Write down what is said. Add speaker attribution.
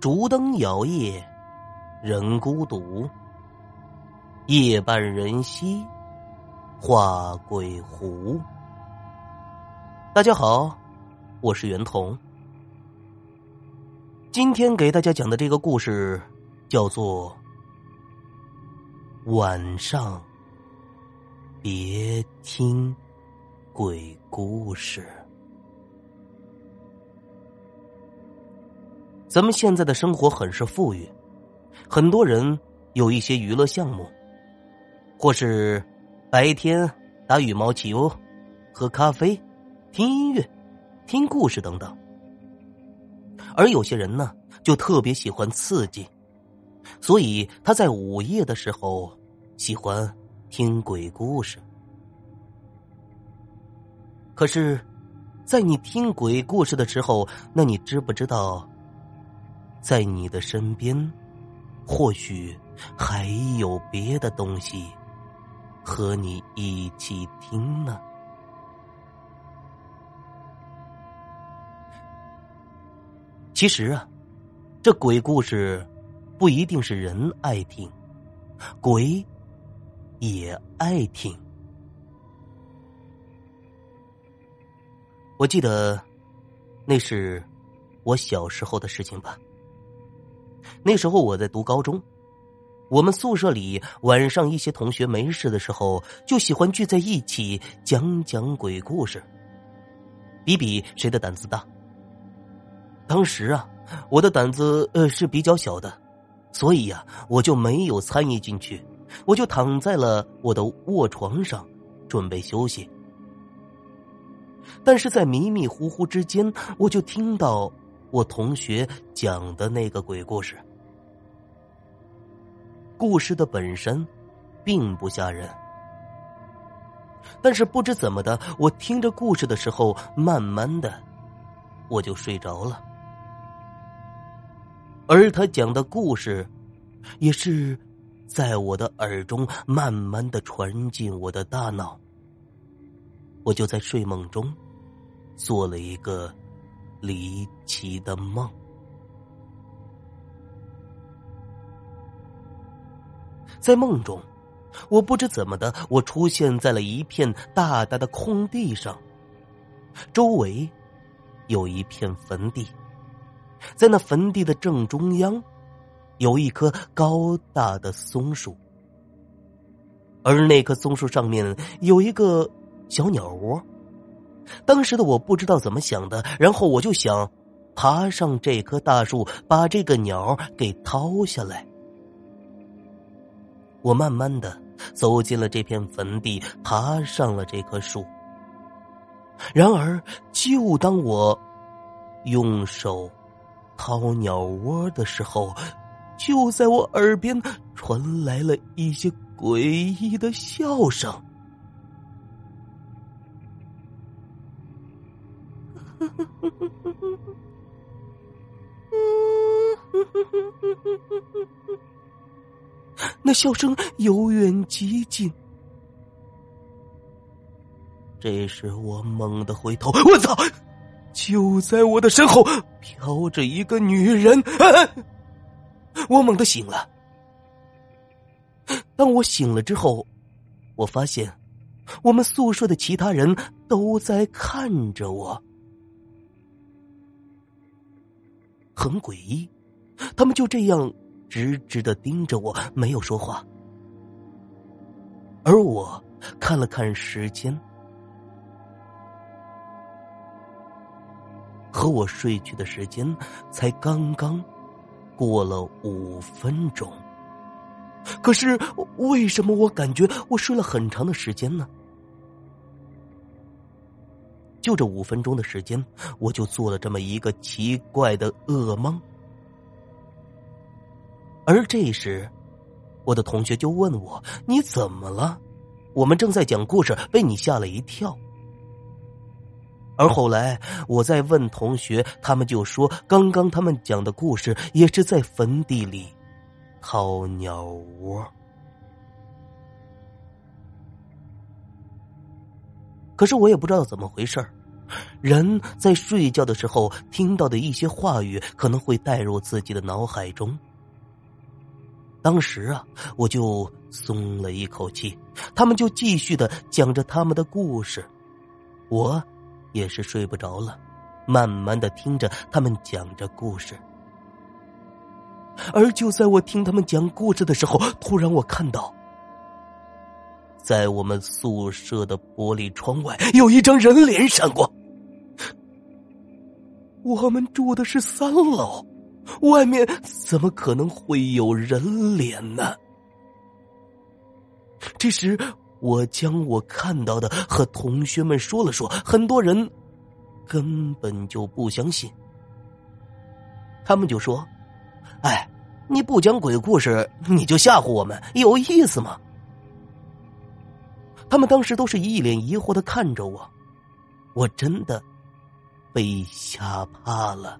Speaker 1: 烛灯摇曳，人孤独。夜半人稀，画鬼狐。大家好，我是袁童。今天给大家讲的这个故事叫做《晚上别听鬼故事》。咱们现在的生活很是富裕，很多人有一些娱乐项目，或是白天打羽毛球、喝咖啡、听音乐、听故事等等。而有些人呢，就特别喜欢刺激，所以他在午夜的时候喜欢听鬼故事。可是，在你听鬼故事的时候，那你知不知道？在你的身边，或许还有别的东西和你一起听呢。其实啊，这鬼故事不一定是人爱听，鬼也爱听。我记得那是我小时候的事情吧。那时候我在读高中，我们宿舍里晚上一些同学没事的时候，就喜欢聚在一起讲讲鬼故事，比比谁的胆子大。当时啊，我的胆子呃是比较小的，所以呀，我就没有参与进去，我就躺在了我的卧床上，准备休息。但是在迷迷糊糊之间，我就听到。我同学讲的那个鬼故事，故事的本身并不吓人，但是不知怎么的，我听着故事的时候，慢慢的我就睡着了，而他讲的故事，也是在我的耳中慢慢的传进我的大脑，我就在睡梦中做了一个。离奇的梦，在梦中，我不知怎么的，我出现在了一片大大的空地上，周围有一片坟地，在那坟地的正中央，有一棵高大的松树，而那棵松树上面有一个小鸟窝。当时的我不知道怎么想的，然后我就想爬上这棵大树，把这个鸟给掏下来。我慢慢的走进了这片坟地，爬上了这棵树。然而，就当我用手掏鸟窝的时候，就在我耳边传来了一些诡异的笑声。那笑声由远及近。这时我猛地回头，我操！就在我的身后飘着一个女人。我猛地醒了。当我醒了之后，我发现我们宿舍的其他人都在看着我。很诡异，他们就这样直直的盯着我，没有说话。而我看了看时间，和我睡去的时间才刚刚过了五分钟。可是为什么我感觉我睡了很长的时间呢？就这五分钟的时间，我就做了这么一个奇怪的噩梦。而这时，我的同学就问我：“你怎么了？”我们正在讲故事，被你吓了一跳。而后来我再问同学，他们就说：“刚刚他们讲的故事也是在坟地里掏鸟窝。”可是我也不知道怎么回事人在睡觉的时候听到的一些话语，可能会带入自己的脑海中。当时啊，我就松了一口气，他们就继续的讲着他们的故事，我也是睡不着了，慢慢的听着他们讲着故事。而就在我听他们讲故事的时候，突然我看到，在我们宿舍的玻璃窗外有一张人脸闪过。我们住的是三楼。外面怎么可能会有人脸呢？这时，我将我看到的和同学们说了说，很多人根本就不相信。他们就说：“哎，你不讲鬼故事，你就吓唬我们，有意思吗？”他们当时都是一脸疑惑的看着我，我真的被吓怕了。